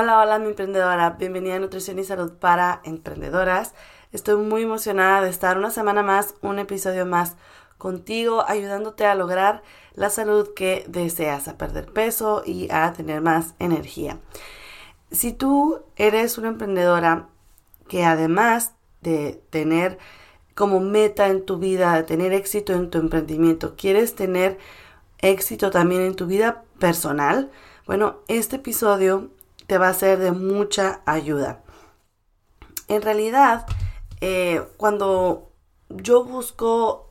Hola, hola mi emprendedora, bienvenida a Nutrición y Salud para Emprendedoras. Estoy muy emocionada de estar una semana más, un episodio más contigo, ayudándote a lograr la salud que deseas, a perder peso y a tener más energía. Si tú eres una emprendedora que además de tener como meta en tu vida, de tener éxito en tu emprendimiento, quieres tener éxito también en tu vida personal, bueno, este episodio te va a ser de mucha ayuda. En realidad, eh, cuando yo busco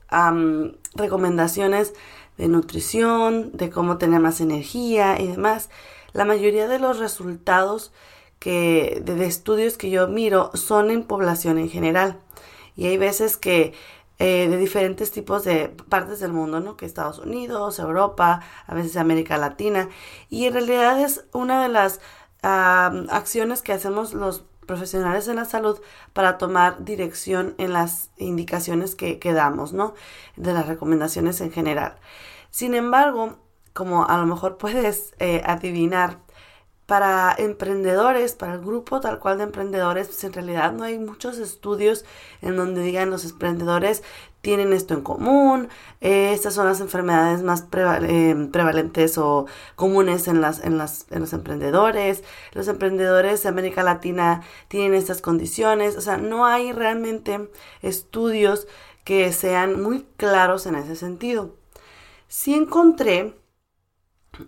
recomendaciones de nutrición, de cómo tener más energía y demás, la mayoría de los resultados que, de, estudios que yo miro son en población en general. Y hay veces que eh, de diferentes tipos de partes del mundo, ¿no? Que Estados Unidos, Europa, a veces América Latina. Y en realidad es una de las acciones que hacemos los profesionales de la salud para tomar dirección en las indicaciones que, damos, ¿no? De las recomendaciones en general. Sin embargo, como a lo mejor puedes eh, adivinar, para emprendedores, para el grupo tal cual de emprendedores, pues en realidad no hay muchos estudios en donde digan los emprendedores tienen esto en común, eh, estas son las enfermedades más eh, prevalentes o comunes en, las, en, las, en los emprendedores, los emprendedores de América Latina tienen estas condiciones, o sea, no hay realmente estudios que sean muy claros en ese sentido. Sí encontré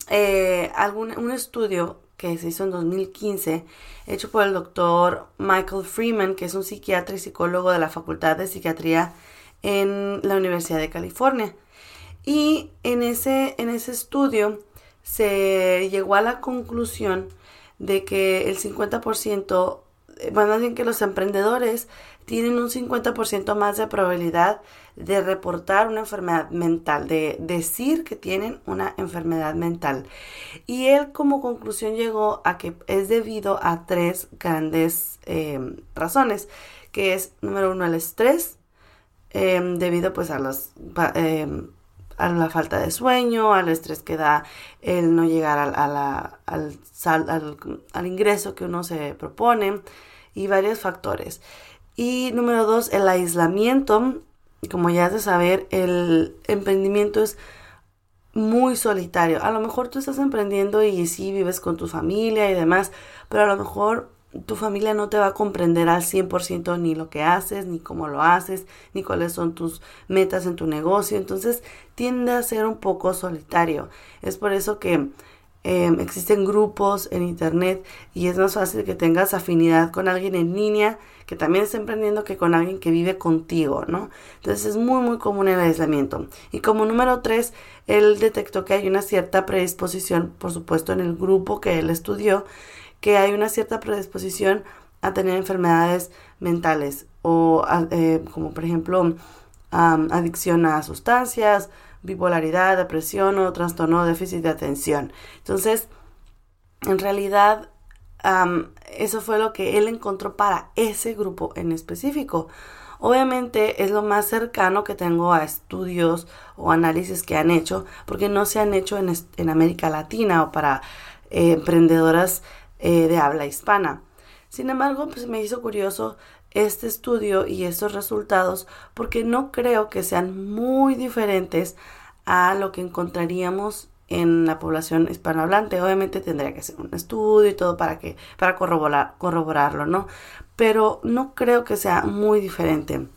eh, algún, un estudio que se hizo en 2015, hecho por el doctor Michael Freeman, que es un psiquiatra y psicólogo de la Facultad de Psiquiatría en la Universidad de California. Y en ese, en ese estudio se llegó a la conclusión de que el 50%, eh, bueno, más bien que los emprendedores tienen un 50% más de probabilidad de reportar una enfermedad mental, de decir que tienen una enfermedad mental. Y él como conclusión llegó a que es debido a tres grandes em, razones, que es número uno el estrés, em, debido pues a los... Em, a la falta de sueño, al estrés que da el no llegar al, al, al, ingreso que uno se propone y varios factores. Y número dos, el aislamiento como ya has de saber, el emprendimiento es muy solitario. A lo mejor tú estás emprendiendo y sí vives con tu familia y demás, pero a lo mejor tu familia no te va a comprender al 100% ni lo que haces, ni cómo lo haces, ni cuáles son tus metas en tu negocio. Entonces tiende a ser un poco solitario. Es por eso que em, existen grupos en internet y es más fácil que tengas afinidad con alguien en línea que también está emprendiendo que con alguien que vive contigo, ¿no? Entonces es muy, muy común el aislamiento. Y como número tres, él detectó que hay una cierta predisposición, por supuesto, en el grupo que él estudió, que hay una cierta predisposición a tener enfermedades mentales o eh, como por ejemplo adicción a sustancias, bipolaridad, depresión o trastorno déficit de atención. Entonces, en realidad eso fue lo que él encontró para ese grupo en específico. Obviamente es lo más cercano que tengo a estudios o análisis que han hecho, porque no se han hecho en, América Latina o para eh, emprendedoras eh, de habla hispana. Sin embargo, pues me hizo curioso este estudio y estos resultados porque no creo que sean muy diferentes a lo que encontraríamos en la población hispanohablante. Obviamente tendría que ser un estudio y todo para que para corroborar, corroborarlo, ¿no? Pero no creo que sea muy diferente.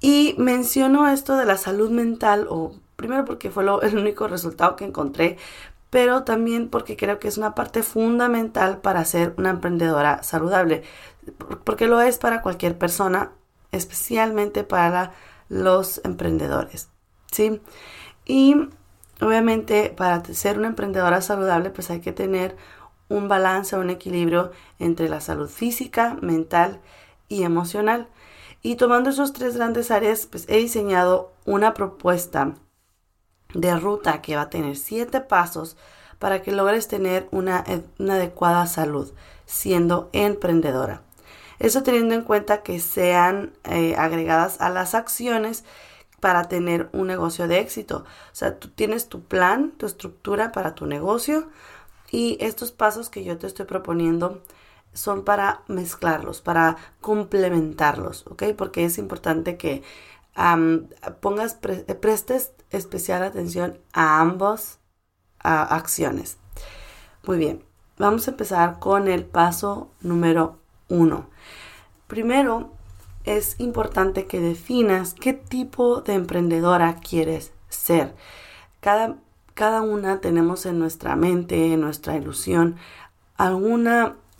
Y menciono esto de la salud mental, o primero porque fue el único resultado que encontré, pero también porque creo que es una parte fundamental para ser una emprendedora saludable, porque lo es para cualquier persona, especialmente para los emprendedores, ¿sí? Y obviamente para ser una emprendedora saludable, pues hay que tener un balance, un equilibrio entre la salud física, mental y emocional. Y tomando esos tres grandes áreas, pues he diseñado una propuesta de ruta que va a tener siete pasos para que logres tener una, adecuada salud siendo emprendedora. Eso teniendo en cuenta que sean eh, agregadas a las acciones para tener un negocio de éxito. O sea, tú tienes tu plan, tu estructura para tu negocio y estos pasos que yo te estoy proponiendo son para mezclarlos, para complementarlos, ¿ok? Porque es importante que pongas, prestes especial atención a ambos acciones. Muy bien, vamos a empezar con el paso número uno. Primero, es importante que definas qué tipo de emprendedora quieres ser. Cada, cada una tenemos en nuestra mente, en nuestra ilusión, algún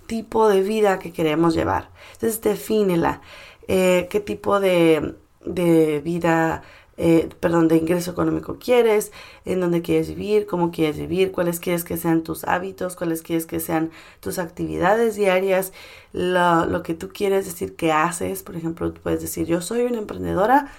tipo de vida que queremos llevar. Entonces, defínela. Eh, qué tipo de, de vida eh, perdón, de ingreso económico quieres, en dónde quieres vivir, cómo quieres vivir, cuáles quieres que sean tus hábitos, cuáles quieres que sean tus actividades diarias, lo, lo que tú quieres decir que haces. Por ejemplo, puedes decir, yo soy una emprendedora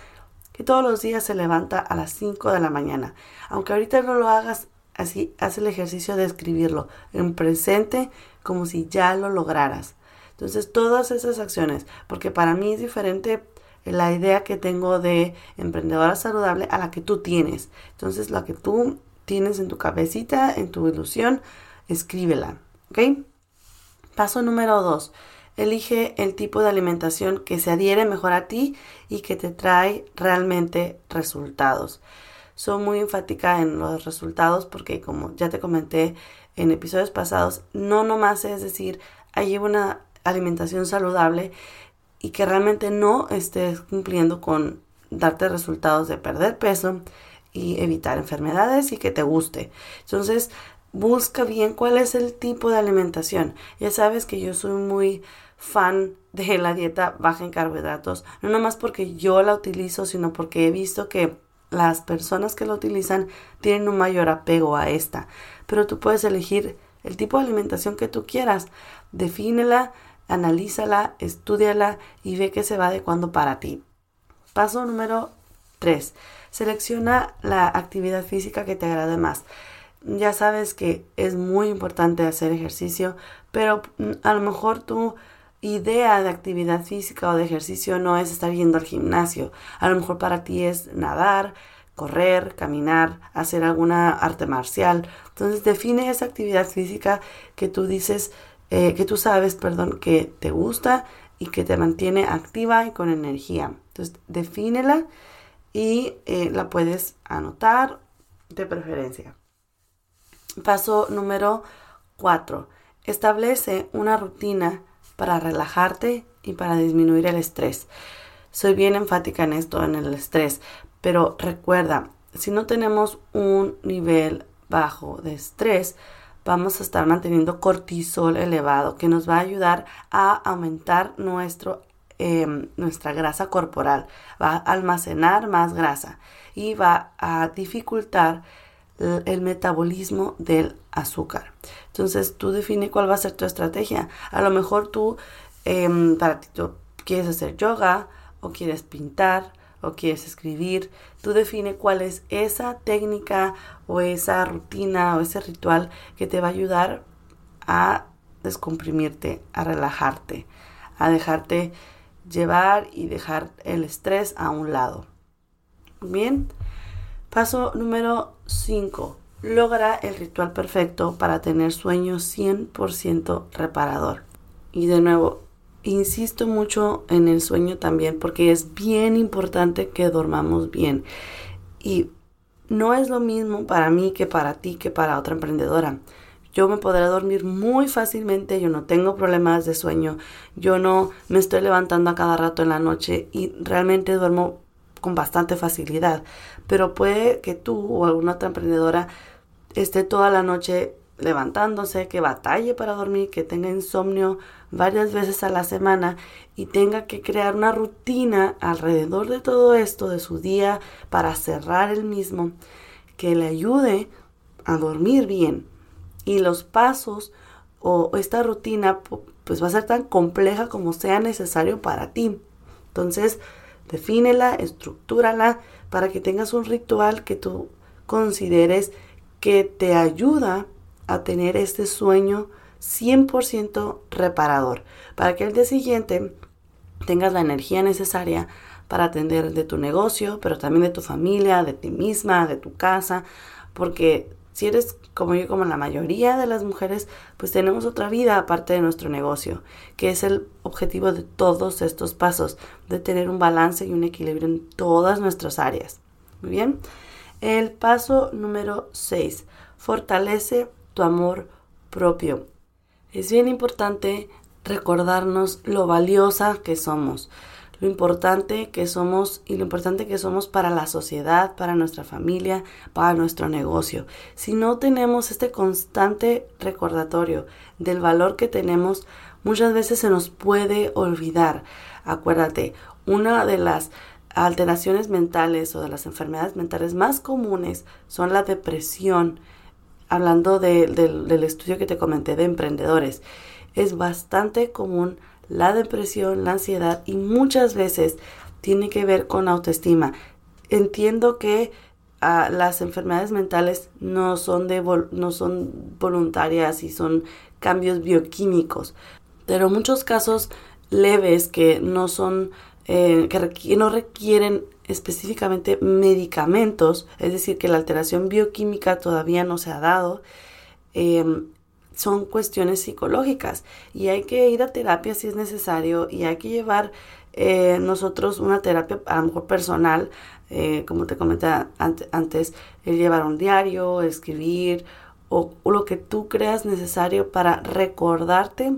que todos los días se levanta a las 5 de la mañana. Aunque ahorita no lo hagas así, haz el ejercicio de escribirlo en presente como si ya lo lograras. Entonces, todas esas acciones, porque para mí es diferente la idea que tengo de emprendedora saludable a la que tú tienes. Entonces, la que tú tienes en tu cabecita, en tu ilusión, escríbela. ¿Ok? Paso número dos. Elige el tipo de alimentación que se adhiere mejor a ti y que te trae realmente resultados. Soy muy enfática en los resultados porque como ya te comenté en episodios pasados, no nomás es decir, hay una alimentación saludable y que realmente no estés cumpliendo con darte resultados de perder peso y evitar enfermedades y que te guste. Entonces, busca bien cuál es el tipo de alimentación. Ya sabes que yo soy muy fan de la dieta baja en carbohidratos, no nomás porque yo la utilizo, sino porque he visto que las personas que la utilizan tienen un mayor apego a esta. Pero tú puedes elegir el tipo de alimentación que tú quieras. Defínela, analízala, estudiala y ve que se va adecuando para ti. Paso número 3. Selecciona la actividad física que te agrade más. Ya sabes que es muy importante hacer ejercicio, pero mm, a lo mejor tu idea de actividad física o de ejercicio no es estar yendo al gimnasio. A lo mejor para ti es nadar, correr, caminar, hacer alguna arte marcial. Entonces define esa actividad física que tú dices eh, que tú sabes, perdón, que te gusta y que te mantiene activa y con energía. Entonces, defínela y eh, la puedes anotar de preferencia. Paso número 4. Establece una rutina para relajarte y para disminuir el estrés. Soy bien enfática en esto, en el estrés, pero recuerda, si no tenemos un nivel bajo de estrés, vamos a estar manteniendo cortisol elevado que nos va a ayudar a aumentar nuestro, em, nuestra grasa corporal, va a almacenar más grasa y va a dificultar el, metabolismo del azúcar. Entonces tú define cuál va a ser tu estrategia. A lo mejor tú, em, para ti, tú quieres hacer yoga o quieres pintar o quieres escribir, tú define cuál es esa técnica o esa rutina o ese ritual que te va a ayudar a descomprimirte, a relajarte, a dejarte llevar y dejar el estrés a un lado. Bien, paso número 5. Logra el ritual perfecto para tener sueño 100% reparador. Y de nuevo, insisto mucho en el sueño también porque es bien importante que dormamos bien. Y no es lo mismo para mí que para ti que para otra emprendedora. Yo me podré dormir muy fácilmente, yo no tengo problemas de sueño, yo no me estoy levantando a cada rato en la noche y realmente duermo con bastante facilidad. Pero puede que tú o alguna otra emprendedora esté toda la noche levantándose, que batalle para dormir, que tenga insomnio varias veces a la semana y tenga que crear una rutina alrededor de todo esto, de su día, para cerrar el mismo, que le ayude a dormir bien. Y los pasos o esta rutina pues va a ser tan compleja como sea necesario para ti. Entonces, defínela, estructúrala para que tengas un ritual que tú consideres que te ayuda a tener este sueño 100% reparador, para que el día siguiente tengas la energía necesaria para atender de tu negocio, pero también de tu familia, de ti misma, de tu casa, porque si eres como yo, como la mayoría de las mujeres, pues tenemos otra vida aparte de nuestro negocio, que es el objetivo de todos estos pasos, de tener un balance y un equilibrio en todas nuestras áreas. Muy bien. El paso número 6. Fortalece tu amor propio. Es bien importante recordarnos lo valiosa que somos, lo importante que somos y lo importante que somos para la sociedad, para nuestra familia, para nuestro negocio. Si no tenemos este constante recordatorio del valor que tenemos, muchas veces se nos puede olvidar. Acuérdate, una de las alteraciones mentales o de las enfermedades mentales más comunes son la depresión, hablando del estudio que te comenté de emprendedores, es bastante común la depresión, la ansiedad y muchas veces tiene que ver con autoestima. Entiendo que ah, las enfermedades mentales no son, de no son voluntarias y son cambios bioquímicos, pero muchos casos leves que no son eh, que no requieren específicamente medicamentos, es decir, que la alteración bioquímica todavía no se ha dado, em, son cuestiones psicológicas y hay que ir a terapia si es necesario y hay que llevar eh, nosotros una terapia a lo mejor personal, eh, como te comenté antes, el llevar un diario, escribir o, o lo que tú creas necesario para recordarte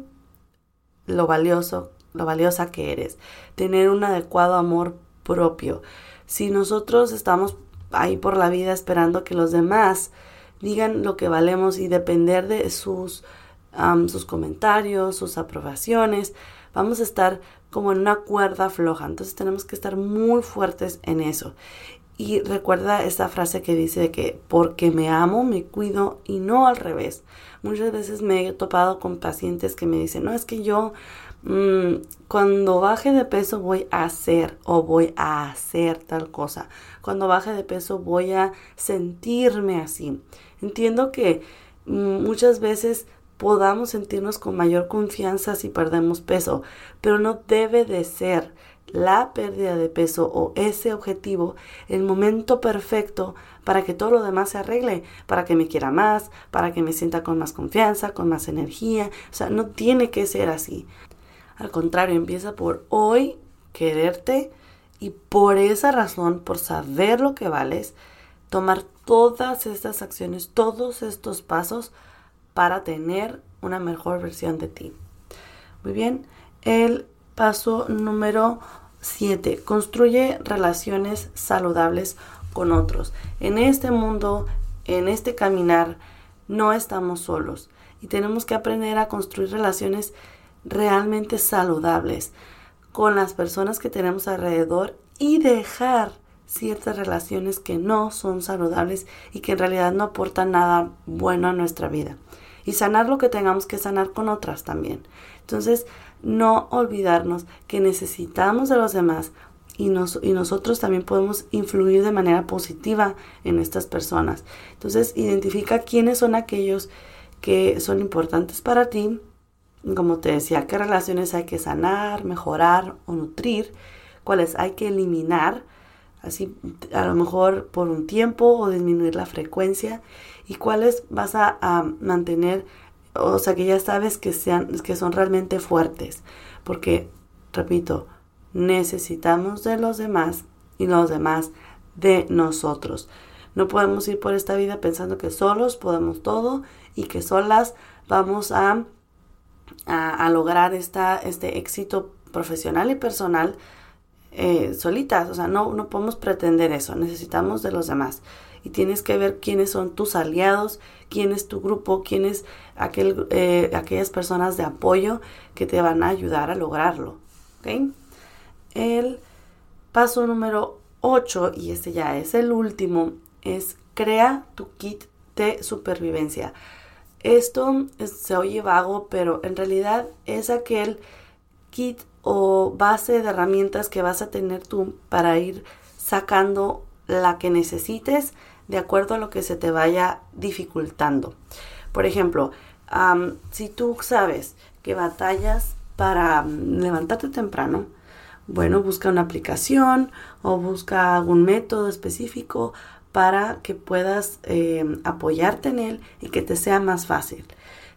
lo valioso, lo valiosa que eres, tener un adecuado amor propio. Si nosotros estamos ahí por la vida esperando que los demás digan lo que valemos y depender de sus, sus comentarios, sus aprobaciones, vamos a estar como en una cuerda floja. Entonces tenemos que estar muy fuertes en eso. Y recuerda esta frase que dice que porque me amo, me cuido y no al revés. Muchas veces me he topado con pacientes que me dicen, no, es que yo Mm, cuando baje de peso voy a hacer o voy a hacer tal cosa. Cuando baje de peso voy a sentirme así. Entiendo que mm, muchas veces podamos sentirnos con mayor confianza si perdemos peso, pero no debe de ser la pérdida de peso o ese objetivo el momento perfecto para que todo lo demás se arregle, para que me quiera más, para que me sienta con más confianza, con más energía. O sea, no tiene que ser así. Al contrario, empieza por hoy quererte y por esa razón, por saber lo que vales, tomar todas estas acciones, todos estos pasos para tener una mejor versión de ti. Muy bien, el paso número 7. Construye relaciones saludables con otros. En este mundo, en este caminar, no estamos solos y tenemos que aprender a construir relaciones realmente saludables con las personas que tenemos alrededor y dejar ciertas relaciones que no son saludables y que en realidad no aportan nada bueno a nuestra vida. Y sanar lo que tengamos que sanar con otras también. Entonces, no olvidarnos que necesitamos de los demás y, nos, y nosotros también podemos influir de manera positiva en estas personas. Entonces, identifica quiénes son aquellos que son importantes para ti, como te decía, qué relaciones hay que sanar, mejorar o nutrir, cuáles hay que eliminar, así a lo mejor por un tiempo o disminuir la frecuencia y cuáles vas a, mantener, o sea que ya sabes que, sean, que son realmente fuertes. porque, repito, necesitamos de los demás y los demás de nosotros. No podemos ir por esta vida pensando que solos podemos todo y que solas vamos a, a, lograr esta, este éxito profesional y personal eh, solitas. O sea, no, no podemos pretender eso. Necesitamos de los demás. Y tienes que ver quiénes son tus aliados, quién es tu grupo, quiénes aquel, eh, aquellas personas de apoyo que te van a ayudar a lograrlo. El paso número 8, y este ya es el último, es crea tu kit de supervivencia. Esto se oye vago, pero en realidad es aquel kit o base de herramientas que vas a tener tú para ir sacando la que necesites de acuerdo a lo que se te vaya dificultando. Por ejemplo, si tú sabes que batallas para levantarte temprano, bueno, busca una aplicación o busca algún método específico para que puedas eh, apoyarte en él y que te sea más fácil.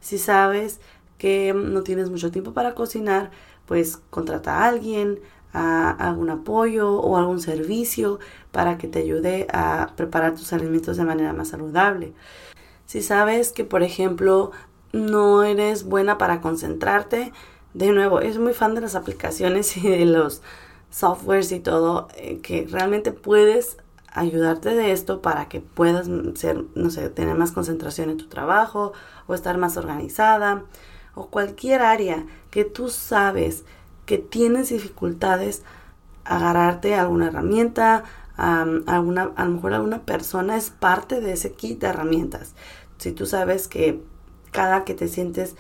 Si sabes que no tienes mucho tiempo para cocinar, pues contrata a alguien, a algún apoyo o algún servicio para que te ayude a preparar tus alimentos de manera más saludable. Si sabes que, por ejemplo, no eres buena para concentrarte, de nuevo, es muy fan de las aplicaciones y de los softwares y todo, eh, que realmente puedes ayudarte de esto para que puedas ser, no sé, tener más concentración en tu trabajo o estar más organizada o cualquier área que tú sabes que tienes dificultades, agarrarte a alguna herramienta, a, alguna, a lo mejor alguna persona es parte de ese kit de herramientas. Si tú sabes que cada que te sientes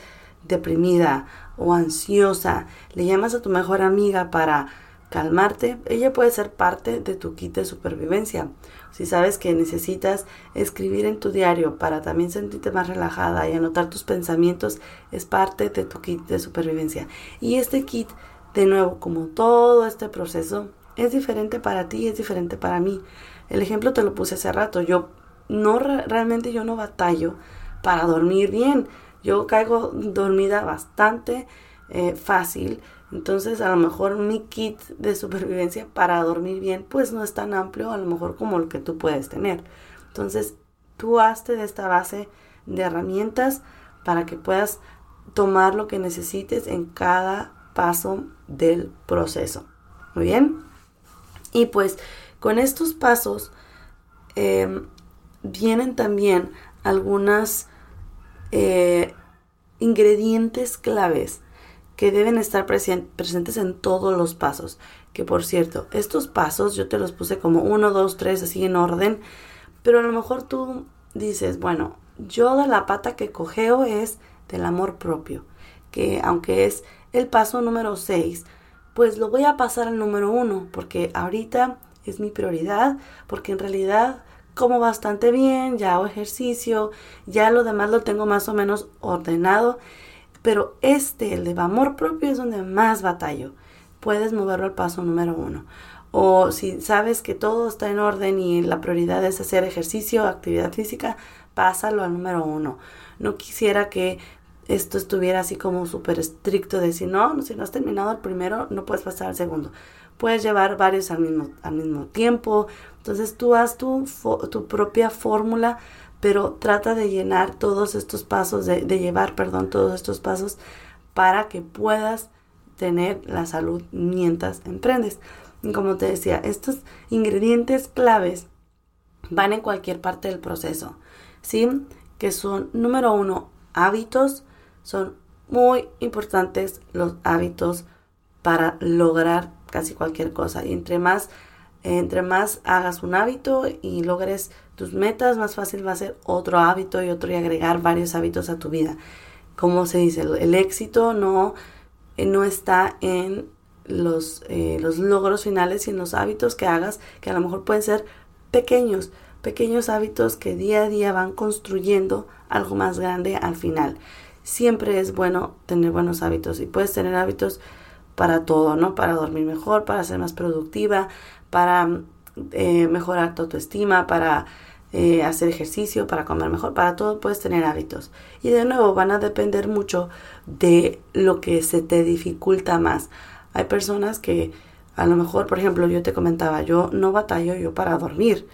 deprimida o ansiosa, le llamas a tu mejor amiga para calmarte, ella puede ser parte de tu kit de supervivencia. Si sabes que necesitas escribir en tu diario para también sentirte más relajada y anotar tus pensamientos, es parte de tu kit de supervivencia. Y este kit, de nuevo, como todo este proceso, es diferente para ti, es diferente para mí. El ejemplo te lo puse hace rato. Yo no realmente yo no batallo para dormir bien. Yo caigo dormida bastante eh, fácil entonces, a lo mejor mi kit de supervivencia para dormir bien, pues no es tan amplio, a lo mejor como el que tú puedes tener. Entonces, tú hazte de esta base de herramientas para que puedas tomar lo que necesites en cada paso del proceso. Muy bien. Y pues con estos pasos em, vienen también algunas eh, ingredientes claves que deben estar presentes en todos los pasos. Que por cierto, estos pasos yo te los puse como 1, 2, 3, así en orden, pero a lo mejor tú dices, bueno, yo de la pata que cogeo es del amor propio, que aunque es el paso número 6, pues lo voy a pasar al número 1, porque ahorita es mi prioridad, porque en realidad como bastante bien, ya hago ejercicio, ya lo demás lo tengo más o menos ordenado pero este, el de amor propio, es donde más batallo. Puedes moverlo al paso número uno. O si sabes que todo está en orden y la prioridad es hacer ejercicio, actividad física, pásalo al número uno. No quisiera que esto estuviera así como súper estricto de si no, si no has terminado el primero, no puedes pasar al segundo. Puedes llevar varios al mismo, al mismo tiempo. Entonces tú haz tu, tu propia fórmula pero trata de llenar todos estos pasos, de, llevar, perdón, todos estos pasos para que puedas tener la salud mientras emprendes. Y como te decía, estos ingredientes claves van en cualquier parte del proceso, ¿sí? Que son, número uno, hábitos. Son muy importantes los hábitos para lograr casi cualquier cosa. Y entre más, entre más hagas un hábito y logres tus metas, más fácil va a ser otro hábito y otro y agregar varios hábitos a tu vida. Como se dice, el éxito no, eh, no está en los, eh, los logros finales y en los hábitos que hagas, que a lo mejor pueden ser pequeños, pequeños hábitos que día a día van construyendo algo más grande al final. Siempre es bueno tener buenos hábitos y puedes tener hábitos para todo, ¿no? Para dormir mejor, para ser más productiva, para eh, mejorar tu autoestima, para eh, hacer ejercicio, para comer mejor, para todo puedes tener hábitos. Y de nuevo van a depender mucho de lo que se te dificulta más. Hay personas que a lo mejor, por ejemplo, yo te comentaba, yo no batallo yo para dormir,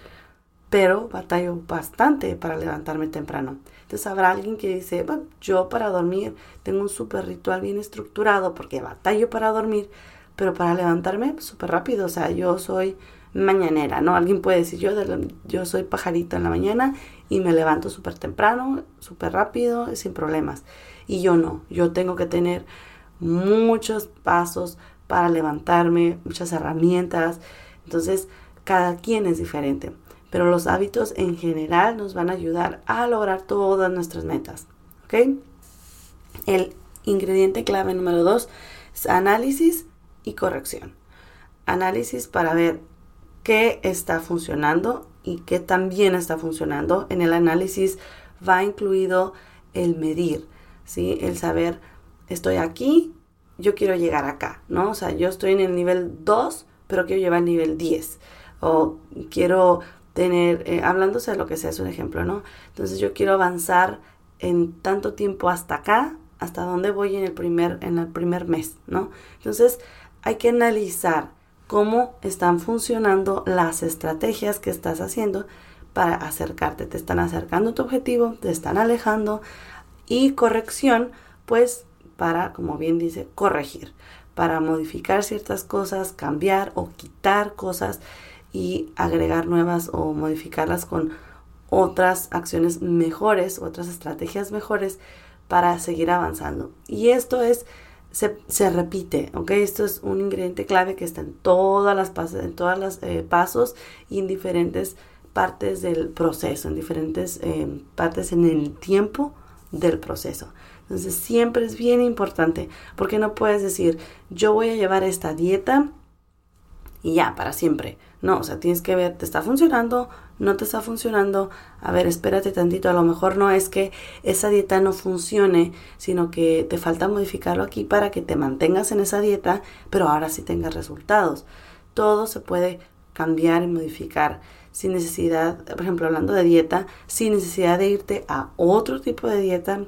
pero batallo bastante para levantarme temprano. Entonces habrá alguien que dice, yo para dormir tengo un súper ritual bien estructurado porque batallo para dormir, pero para levantarme súper rápido, o sea, yo soy mañanera, ¿no? Alguien puede decir, yo, yo soy pajarito en la mañana y me levanto súper temprano, súper rápido, sin problemas. Y yo no, yo tengo que tener muchos pasos para levantarme, muchas herramientas. Entonces, cada quien es diferente. Pero los hábitos en general nos van a ayudar a lograr todas nuestras metas. ¿Ok? El ingrediente clave número dos es análisis y corrección. Análisis para ver qué está funcionando y qué también está funcionando. En el análisis va incluido el medir, ¿sí? El saber, estoy aquí, yo quiero llegar acá, ¿no? O sea, yo estoy en el nivel 2, pero quiero llevar al nivel 10. O quiero tener, eh, hablándose de lo que sea, es un ejemplo, ¿no? Entonces yo quiero avanzar en tanto tiempo hasta acá, hasta dónde voy en el primer, en el primer mes, ¿no? Entonces hay que analizar cómo están funcionando las estrategias que estás haciendo para acercarte. Te están acercando a tu objetivo, te están alejando y corrección, pues para, como bien dice, corregir, para modificar ciertas cosas, cambiar o quitar cosas y agregar nuevas o modificarlas con otras acciones mejores, otras estrategias mejores para seguir avanzando. Y esto es se, repite, ¿ok? Esto es un ingrediente clave que está en todas las pasos, en todas las eh, pasos y en diferentes partes del proceso, en diferentes eh, partes en el tiempo del proceso. Entonces siempre es bien importante porque no puedes decir yo voy a llevar esta dieta y ya, para siempre. No, o sea, tienes que ver, ¿te está funcionando? ¿No te está funcionando? A ver, espérate tantito, a lo mejor no es que esa dieta no funcione, sino que te falta modificarlo aquí para que te mantengas en esa dieta, pero ahora sí tengas resultados. Todo se puede cambiar y modificar sin necesidad, por ejemplo, hablando de dieta, sin necesidad de irte a otro tipo de dieta,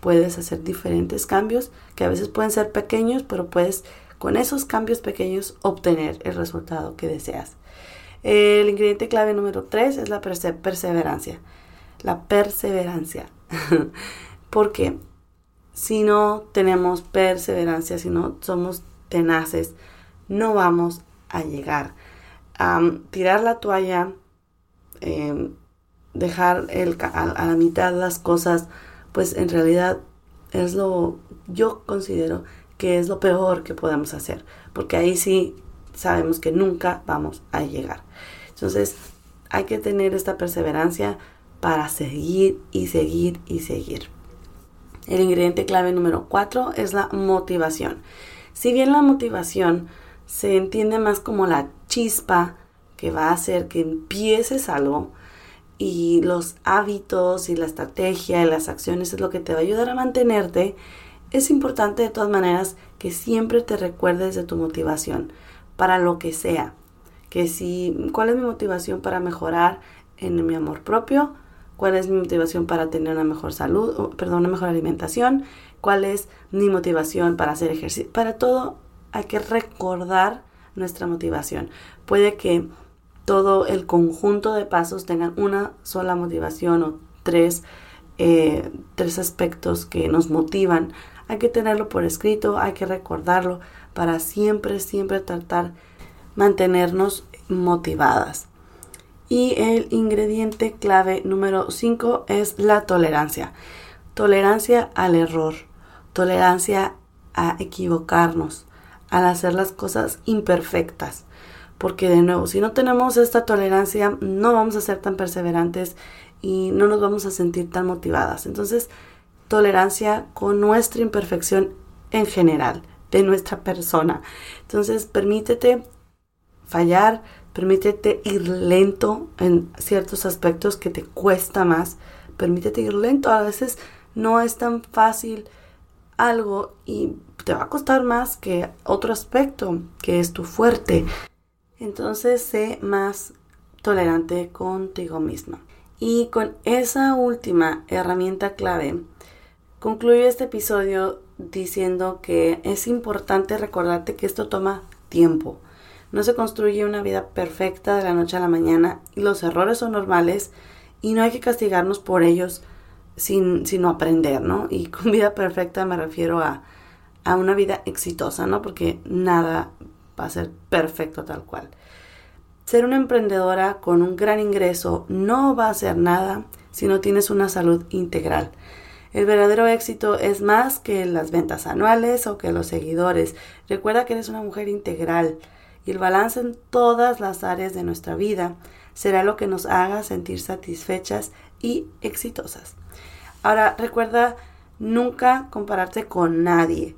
puedes hacer diferentes cambios que a veces pueden ser pequeños, pero puedes con esos cambios pequeños obtener el resultado que deseas. El ingrediente clave número 3 es la perseverancia. La perseverancia. Porque si no tenemos perseverancia, si no somos tenaces, no vamos a llegar. a tirar la toalla, em, dejar el, a la mitad las cosas, pues en realidad es lo, yo considero que es lo peor que podemos hacer, porque ahí sí sabemos que nunca vamos a llegar. Entonces, hay que tener esta perseverancia para seguir y seguir y seguir. El ingrediente clave número cuatro es la motivación. Si bien la motivación se entiende más como la chispa que va a hacer que empieces algo y los hábitos y la estrategia y las acciones es lo que te va a ayudar a mantenerte, es importante de todas maneras que siempre te recuerdes de tu motivación para lo que sea. Que si, ¿cuál es mi motivación para mejorar en mi amor propio? ¿Cuál es mi motivación para tener una mejor salud, perdón, una mejor alimentación? ¿Cuál es mi motivación para hacer ejercicio? Para todo hay que recordar nuestra motivación. Puede que todo el conjunto de pasos tengan una sola motivación o tres, eh, tres aspectos que nos motivan hay que tenerlo por escrito, hay que recordarlo para siempre, siempre tratar mantenernos motivadas. Y el ingrediente clave número 5 es la tolerancia. Tolerancia al error, tolerancia a equivocarnos, al hacer las cosas imperfectas. Porque de nuevo, si no tenemos esta tolerancia, no vamos a ser tan perseverantes y no nos vamos a sentir tan motivadas. Entonces, tolerancia con nuestra imperfección en general, de nuestra persona. Entonces, permítete fallar, permítete ir lento en ciertos aspectos que te cuesta más, permítete ir lento. A veces no es tan fácil algo y te va a costar más que otro aspecto que es tu fuerte. Entonces, sé más tolerante contigo misma. Y con esa última herramienta clave, concluyo este episodio diciendo que es importante recordarte que esto toma tiempo. No se construye una vida perfecta de la noche a la mañana y los errores son normales y no hay que castigarnos por ellos sin, sino aprender, ¿no? Y con vida perfecta me refiero a, a una vida exitosa, ¿no? Porque nada va a ser perfecto tal cual. Ser una emprendedora con un gran ingreso no va a ser nada si no tienes una salud integral. El verdadero éxito es más que las ventas anuales o que los seguidores. Recuerda que eres una mujer integral y el balance en todas las áreas de nuestra vida será lo que nos haga sentir satisfechas y exitosas. Ahora, recuerda nunca compararte con nadie,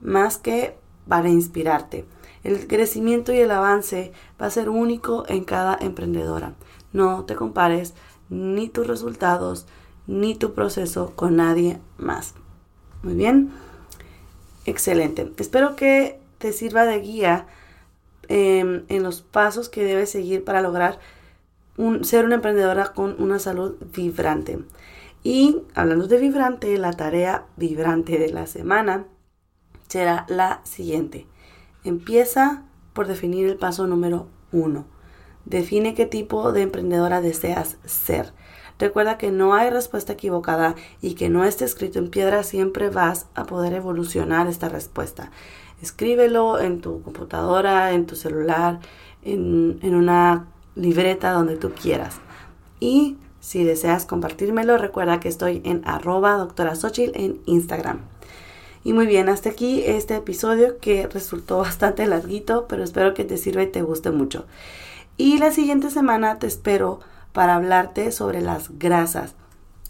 más que para inspirarte. El crecimiento y el avance va a ser único en cada emprendedora. No te compares ni tus resultados, ni tu proceso con nadie más. Muy bien. Excelente. Espero que te sirva de guía em, en los pasos que debes seguir para lograr ser una emprendedora con una salud vibrante. Y hablando de vibrante, la tarea vibrante de la semana será la siguiente. Empieza por definir el paso número uno. Define qué tipo de emprendedora deseas ser. Recuerda que no hay respuesta equivocada y que no esté escrito en piedra, siempre vas a poder evolucionar esta respuesta. Escríbelo en tu computadora, en tu celular, en, una libreta donde tú quieras. Y si deseas compartírmelo, recuerda que estoy en arroba doctora en Instagram. Y muy bien, hasta aquí este episodio que resultó bastante larguito, pero espero que te sirva y te guste mucho. Y la siguiente semana te espero para hablarte sobre las grasas.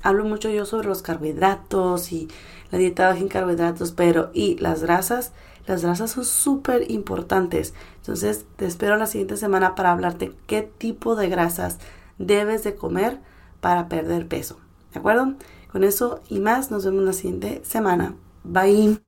Hablo mucho yo sobre los carbohidratos y la dieta baja en carbohidratos, pero y las grasas, las grasas son súper importantes. Entonces te espero la siguiente semana para hablarte qué tipo de grasas debes de comer para perder peso. ¿De acuerdo? Con eso y más nos vemos la siguiente semana. Bye.